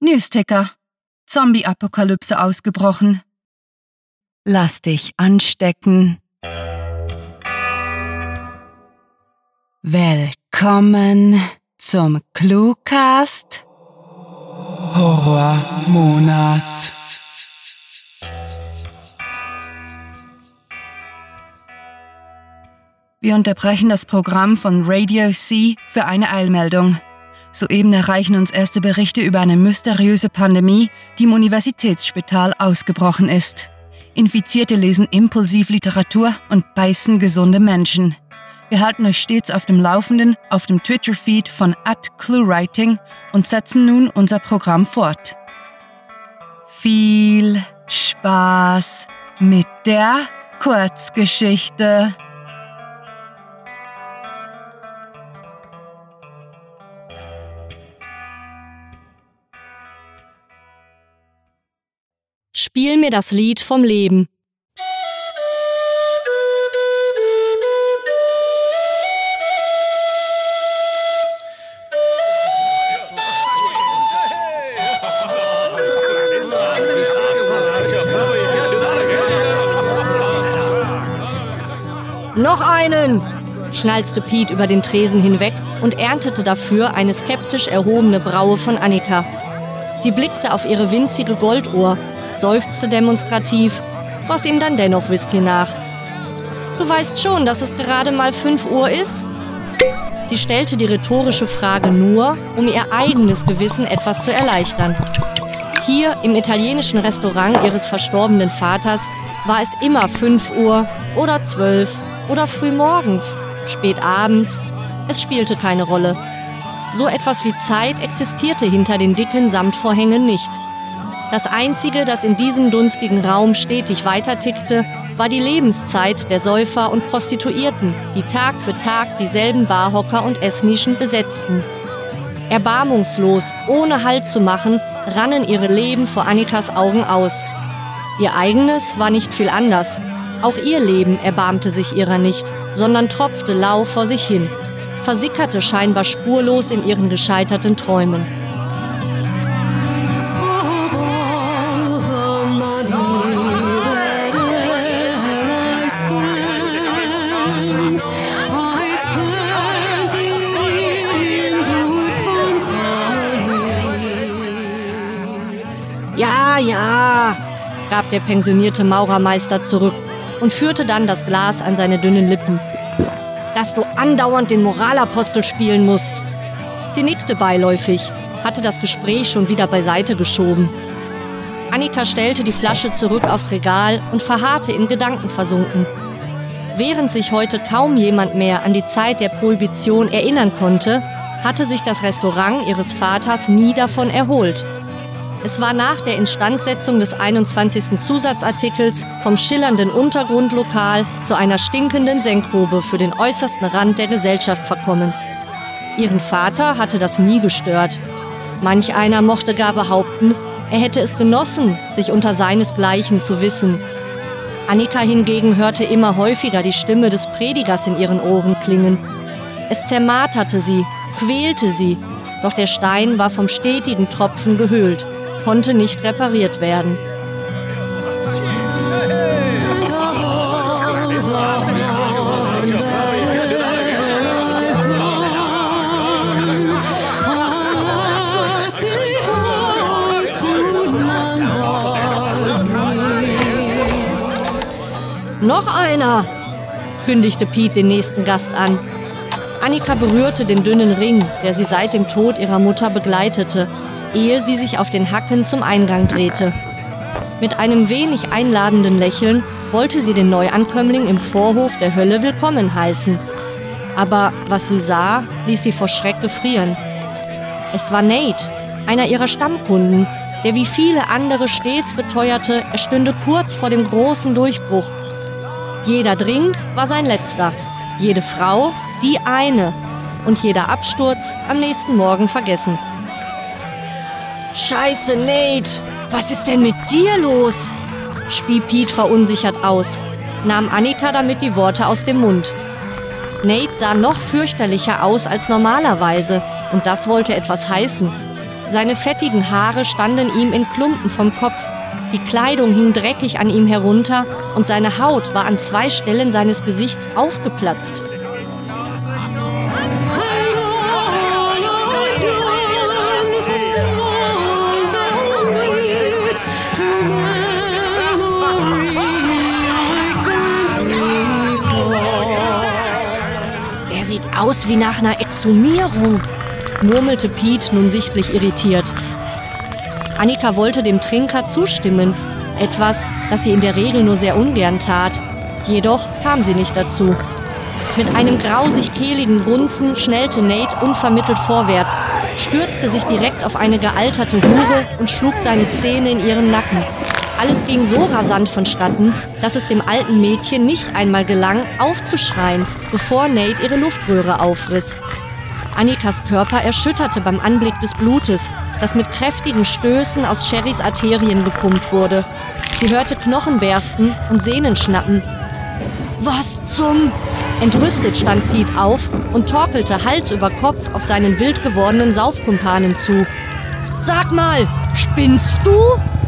Newsticker. Zombie-Apokalypse ausgebrochen. Lass dich anstecken. Willkommen zum Cluecast Horrormonat. Wir unterbrechen das Programm von Radio C für eine Eilmeldung. Soeben erreichen uns erste Berichte über eine mysteriöse Pandemie, die im Universitätsspital ausgebrochen ist. Infizierte lesen impulsiv Literatur und beißen gesunde Menschen. Wir halten euch stets auf dem Laufenden auf dem Twitter-Feed von @cluewriting und setzen nun unser Programm fort. Viel Spaß mit der Kurzgeschichte. Spiel mir das Lied vom Leben. Noch einen! schnalzte Pete über den Tresen hinweg und erntete dafür eine skeptisch erhobene Braue von Annika. Sie blickte auf ihre winzige Golduhr, seufzte demonstrativ, goss ihm dann dennoch Whisky nach. Du weißt schon, dass es gerade mal 5 Uhr ist? Sie stellte die rhetorische Frage nur, um ihr eigenes Gewissen etwas zu erleichtern. Hier im italienischen Restaurant ihres verstorbenen Vaters war es immer 5 Uhr oder 12 oder früh morgens, spät abends. Es spielte keine Rolle. So etwas wie Zeit existierte hinter den dicken Samtvorhängen nicht. Das Einzige, das in diesem dunstigen Raum stetig weitertickte, war die Lebenszeit der Säufer und Prostituierten, die Tag für Tag dieselben Barhocker und Essnischen besetzten. Erbarmungslos, ohne Halt zu machen, rannen ihre Leben vor Annikas Augen aus. Ihr eigenes war nicht viel anders. Auch ihr Leben erbarmte sich ihrer nicht, sondern tropfte lau vor sich hin, versickerte scheinbar spurlos in ihren gescheiterten Träumen. Ja, ja, gab der pensionierte Maurermeister zurück und führte dann das Glas an seine dünnen Lippen. Dass du andauernd den Moralapostel spielen musst. Sie nickte beiläufig, hatte das Gespräch schon wieder beiseite geschoben. Annika stellte die Flasche zurück aufs Regal und verharrte in Gedanken versunken. Während sich heute kaum jemand mehr an die Zeit der Prohibition erinnern konnte, hatte sich das Restaurant ihres Vaters nie davon erholt. Es war nach der Instandsetzung des 21. Zusatzartikels vom schillernden Untergrundlokal zu einer stinkenden Senkgrube für den äußersten Rand der Gesellschaft verkommen. Ihren Vater hatte das nie gestört. Manch einer mochte gar behaupten, er hätte es genossen, sich unter seinesgleichen zu wissen. Annika hingegen hörte immer häufiger die Stimme des Predigers in ihren Ohren klingen. Es zermarterte sie, quälte sie, doch der Stein war vom stetigen Tropfen gehöhlt konnte nicht repariert werden. Noch einer, kündigte Pete den nächsten Gast an. Annika berührte den dünnen Ring, der sie seit dem Tod ihrer Mutter begleitete, ehe sie sich auf den Hacken zum Eingang drehte. Mit einem wenig einladenden Lächeln wollte sie den Neuankömmling im Vorhof der Hölle willkommen heißen. Aber was sie sah, ließ sie vor Schreck gefrieren. Es war Nate, einer ihrer Stammkunden, der wie viele andere stets beteuerte, er stünde kurz vor dem großen Durchbruch. Jeder Drink war sein letzter, jede Frau die eine und jeder Absturz am nächsten Morgen vergessen. Scheiße, Nate! Was ist denn mit dir los? spie Pete verunsichert aus, nahm Annika damit die Worte aus dem Mund. Nate sah noch fürchterlicher aus als normalerweise und das wollte etwas heißen. Seine fettigen Haare standen ihm in Klumpen vom Kopf. Die Kleidung hing dreckig an ihm herunter und seine Haut war an zwei Stellen seines Gesichts aufgeplatzt. Sieht aus wie nach einer Exhumierung, murmelte Pete nun sichtlich irritiert. Annika wollte dem Trinker zustimmen, etwas, das sie in der Regel nur sehr ungern tat. Jedoch kam sie nicht dazu. Mit einem grausig kehligen Grunzen schnellte Nate unvermittelt vorwärts, stürzte sich direkt auf eine gealterte Hure und schlug seine Zähne in ihren Nacken. Alles ging so rasant vonstatten, dass es dem alten Mädchen nicht einmal gelang, aufzuschreien, bevor Nate ihre Luftröhre aufriss. Annikas Körper erschütterte beim Anblick des Blutes, das mit kräftigen Stößen aus Sherrys Arterien gepumpt wurde. Sie hörte Knochen bersten und Sehnen schnappen. Was zum... Entrüstet stand Pete auf und torkelte Hals über Kopf auf seinen wild gewordenen Saufkumpanen zu. Sag mal, spinnst du?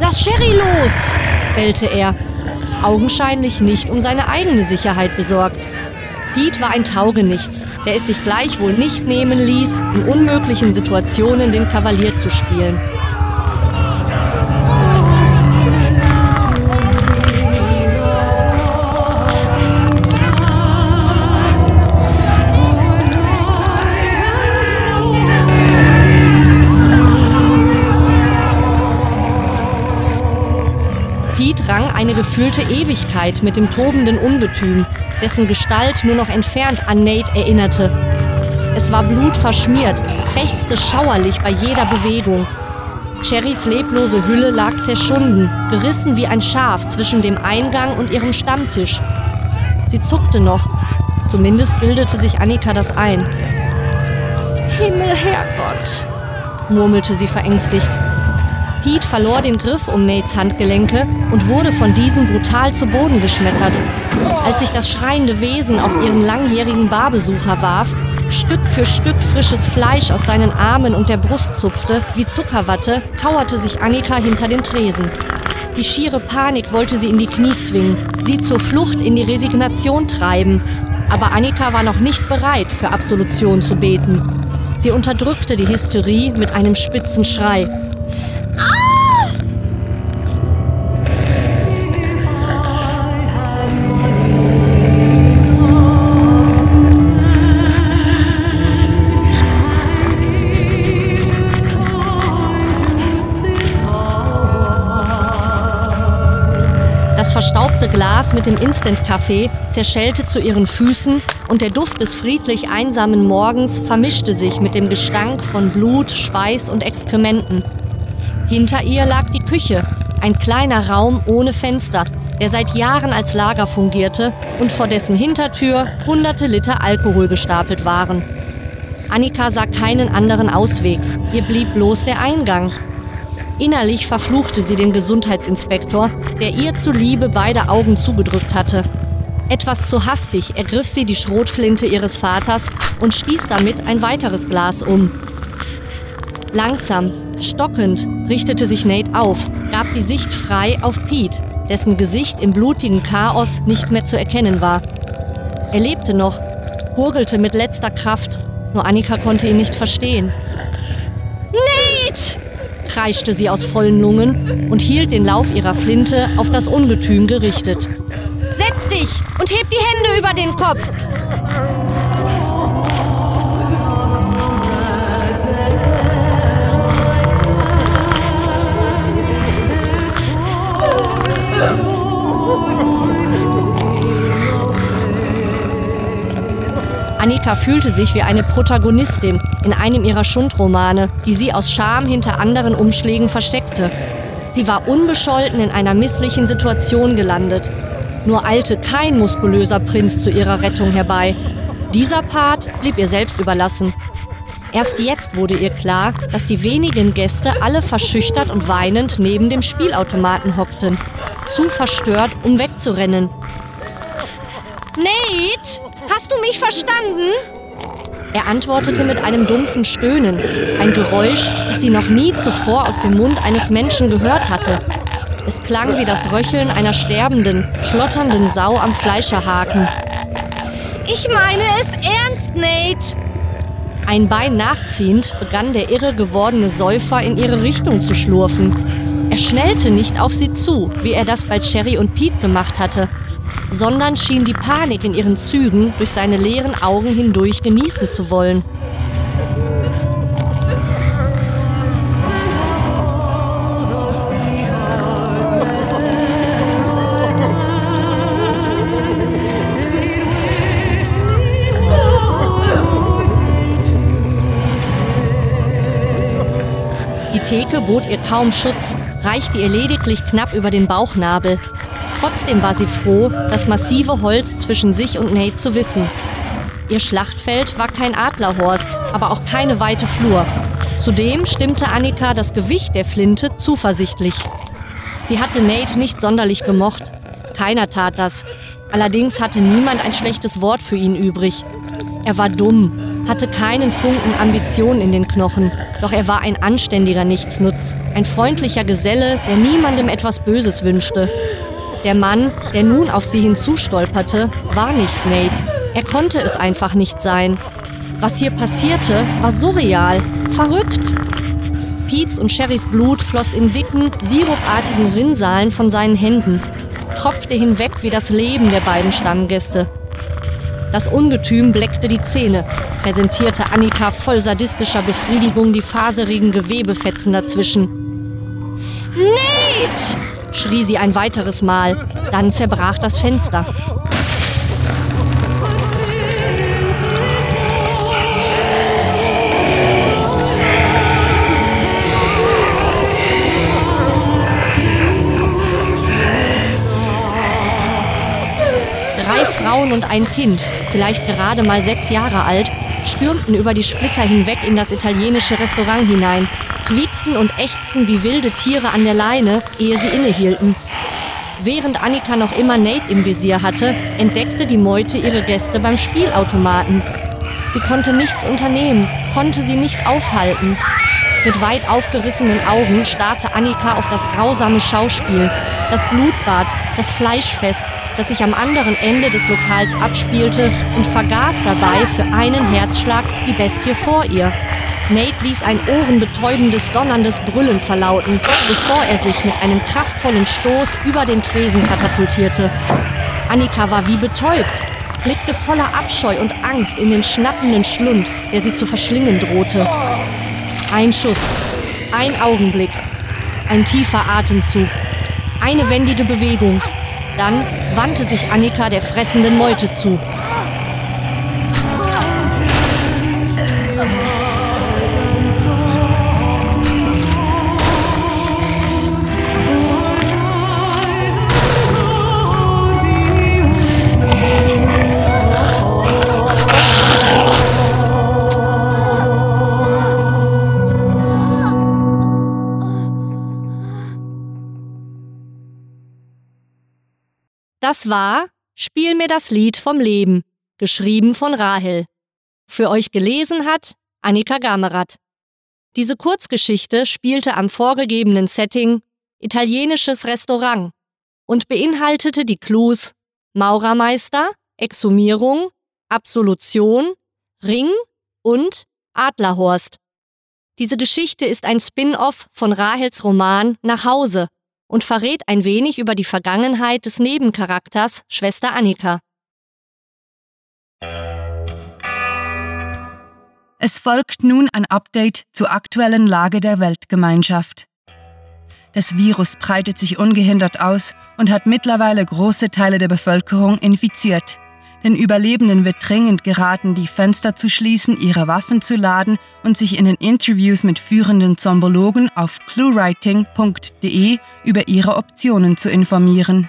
Lass Sherry los! bellte er, augenscheinlich nicht um seine eigene Sicherheit besorgt. Pete war ein Taugenichts, der es sich gleichwohl nicht nehmen ließ, in unmöglichen Situationen den Kavalier zu spielen. Pete rang eine gefühlte Ewigkeit mit dem tobenden Ungetüm, dessen Gestalt nur noch entfernt an Nate erinnerte. Es war blutverschmiert, krächzte schauerlich bei jeder Bewegung. Cherrys leblose Hülle lag zerschunden, gerissen wie ein Schaf zwischen dem Eingang und ihrem Stammtisch. Sie zuckte noch. Zumindest bildete sich Annika das ein. Himmel, Herrgott, murmelte sie verängstigt. Pete verlor den Griff um Nates Handgelenke und wurde von diesem brutal zu Boden geschmettert. Als sich das schreiende Wesen auf ihren langjährigen Barbesucher warf, Stück für Stück frisches Fleisch aus seinen Armen und der Brust zupfte, wie Zuckerwatte, kauerte sich Annika hinter den Tresen. Die schiere Panik wollte sie in die Knie zwingen, sie zur Flucht in die Resignation treiben. Aber Annika war noch nicht bereit, für Absolution zu beten. Sie unterdrückte die Hysterie mit einem spitzen Schrei Das verstaubte Glas mit dem Instant-Kaffee zerschellte zu ihren Füßen und der Duft des friedlich einsamen Morgens vermischte sich mit dem Gestank von Blut, Schweiß und Exkrementen. Hinter ihr lag die Küche, ein kleiner Raum ohne Fenster, der seit Jahren als Lager fungierte und vor dessen Hintertür hunderte Liter Alkohol gestapelt waren. Annika sah keinen anderen Ausweg, ihr blieb bloß der Eingang. Innerlich verfluchte sie den Gesundheitsinspektor, der ihr zuliebe beide Augen zugedrückt hatte. Etwas zu hastig ergriff sie die Schrotflinte ihres Vaters und stieß damit ein weiteres Glas um. Langsam, stockend richtete sich Nate auf, gab die Sicht frei auf Pete, dessen Gesicht im blutigen Chaos nicht mehr zu erkennen war. Er lebte noch, hurgelte mit letzter Kraft, nur Annika konnte ihn nicht verstehen. Nate! Kreischte sie aus vollen Lungen und hielt den Lauf ihrer Flinte auf das Ungetüm gerichtet. Setz dich und heb die Hände über den Kopf! Annika fühlte sich wie eine Protagonistin in einem ihrer Schundromane, die sie aus Scham hinter anderen Umschlägen versteckte. Sie war unbescholten in einer misslichen Situation gelandet. Nur eilte kein muskulöser Prinz zu ihrer Rettung herbei. Dieser Part blieb ihr selbst überlassen. Erst jetzt wurde ihr klar, dass die wenigen Gäste alle verschüchtert und weinend neben dem Spielautomaten hockten. Zu verstört, um wegzurennen. Nate, hast du mich verstanden? Er antwortete mit einem dumpfen Stöhnen, ein Geräusch, das sie noch nie zuvor aus dem Mund eines Menschen gehört hatte. Es klang wie das Röcheln einer sterbenden, schlotternden Sau am Fleischerhaken. Ich meine es ernst, Nate! Ein Bein nachziehend begann der irre gewordene Säufer in ihre Richtung zu schlurfen. Er schnellte nicht auf sie zu, wie er das bei Cherry und Pete gemacht hatte, sondern schien die Panik in ihren Zügen durch seine leeren Augen hindurch genießen zu wollen. Die Theke bot ihr kaum Schutz, reichte ihr lediglich knapp über den Bauchnabel. Trotzdem war sie froh, das massive Holz zwischen sich und Nate zu wissen. Ihr Schlachtfeld war kein Adlerhorst, aber auch keine weite Flur. Zudem stimmte Annika das Gewicht der Flinte zuversichtlich. Sie hatte Nate nicht sonderlich gemocht. Keiner tat das. Allerdings hatte niemand ein schlechtes Wort für ihn übrig. Er war dumm, hatte keinen Funken Ambition in den Knochen, doch er war ein anständiger Nichtsnutz, ein freundlicher Geselle, der niemandem etwas Böses wünschte. Der Mann, der nun auf sie hinzustolperte, war nicht Nate. Er konnte es einfach nicht sein. Was hier passierte, war surreal, verrückt. Pete's und Sherrys Blut floss in dicken, sirupartigen Rinnsalen von seinen Händen, tropfte hinweg wie das Leben der beiden Stammgäste. Das Ungetüm bleckte die Zähne, präsentierte Annika voll sadistischer Befriedigung die faserigen Gewebefetzen dazwischen. Nate! Schrie sie ein weiteres Mal. Dann zerbrach das Fenster. Drei Frauen und ein Kind, vielleicht gerade mal sechs Jahre alt, stürmten über die Splitter hinweg in das italienische Restaurant hinein, quiekten und ächzten wie wilde Tiere an der Leine, ehe sie innehielten. Während Annika noch immer Nate im Visier hatte, entdeckte die Meute ihre Gäste beim Spielautomaten. Sie konnte nichts unternehmen, konnte sie nicht aufhalten. Mit weit aufgerissenen Augen starrte Annika auf das grausame Schauspiel, das Blutbad, das Fleischfest, das sich am anderen Ende des Lokals abspielte und vergaß dabei für einen Herzschlag die Bestie vor ihr. Nate ließ ein ohrenbetäubendes, donnerndes Brüllen verlauten, bevor er sich mit einem kraftvollen Stoß über den Tresen katapultierte. Annika war wie betäubt, blickte voller Abscheu und Angst in den schnappenden Schlund, der sie zu verschlingen drohte. Ein Schuss, ein Augenblick, ein tiefer Atemzug, eine wendige Bewegung. Dann wandte sich Annika der fressenden Meute zu. Das war Spiel mir das Lied vom Leben, geschrieben von Rahel. Für euch gelesen hat Annika Gamerath. Diese Kurzgeschichte spielte am vorgegebenen Setting italienisches Restaurant und beinhaltete die Clues Maurermeister, Exhumierung, Absolution, Ring und Adlerhorst. Diese Geschichte ist ein Spin-off von Rahels Roman Nach Hause und verrät ein wenig über die Vergangenheit des Nebencharakters Schwester Annika. Es folgt nun ein Update zur aktuellen Lage der Weltgemeinschaft. Das Virus breitet sich ungehindert aus und hat mittlerweile große Teile der Bevölkerung infiziert. Den Überlebenden wird dringend geraten, die Fenster zu schließen, ihre Waffen zu laden und sich in den Interviews mit führenden Zombologen auf cluewriting.de über ihre Optionen zu informieren.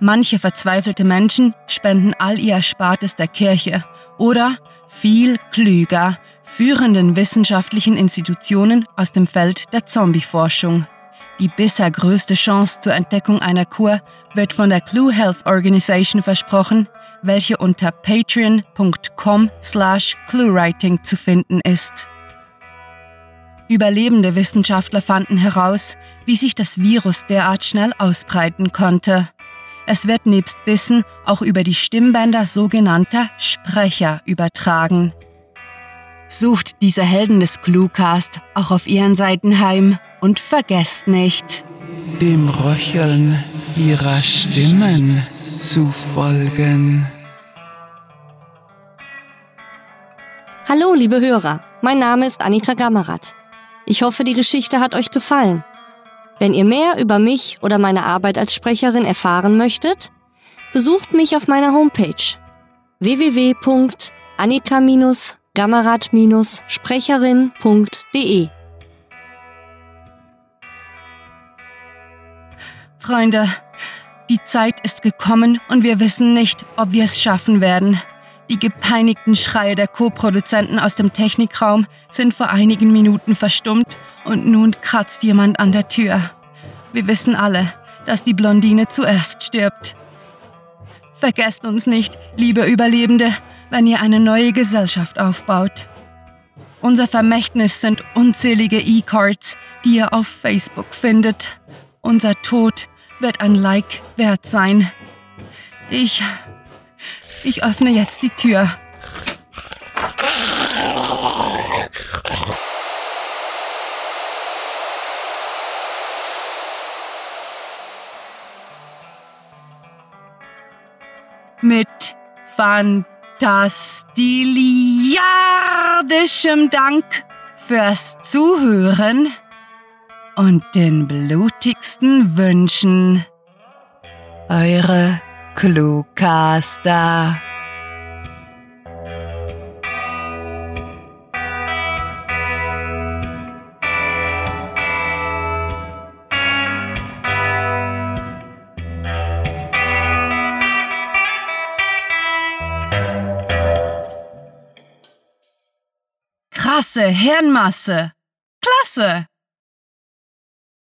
Manche verzweifelte Menschen spenden all ihr Erspartes der Kirche oder, viel klüger, führenden wissenschaftlichen Institutionen aus dem Feld der Zombieforschung. Die bisher größte Chance zur Entdeckung einer Kur wird von der Clue Health Organization versprochen, welche unter patreon.com slash cluewriting zu finden ist. Überlebende Wissenschaftler fanden heraus, wie sich das Virus derart schnell ausbreiten konnte. Es wird nebst Bissen auch über die Stimmbänder sogenannter Sprecher übertragen. Sucht diese Helden des Cluecast auch auf ihren Seiten heim und vergesst nicht, dem Röcheln ihrer Stimmen zu folgen. Hallo, liebe Hörer, mein Name ist Annika Gammerath. Ich hoffe, die Geschichte hat euch gefallen. Wenn ihr mehr über mich oder meine Arbeit als Sprecherin erfahren möchtet, besucht mich auf meiner Homepage www.annika-gammerath-sprecherin.de. Freunde, die Zeit ist gekommen und wir wissen nicht, ob wir es schaffen werden. Die gepeinigten Schreie der Co-Produzenten aus dem Technikraum sind vor einigen Minuten verstummt und nun kratzt jemand an der Tür. Wir wissen alle, dass die Blondine zuerst stirbt. Vergesst uns nicht, liebe Überlebende, wenn ihr eine neue Gesellschaft aufbaut. Unser Vermächtnis sind unzählige E-Cards, die ihr auf Facebook findet. Unser Tod wird ein Like wert sein. Ich. Ich öffne jetzt die Tür. Mit fantastiliardischem Dank fürs Zuhören und den blutigsten Wünschen. Eure Cluecaster. Krasse Hirnmasse. Klasse!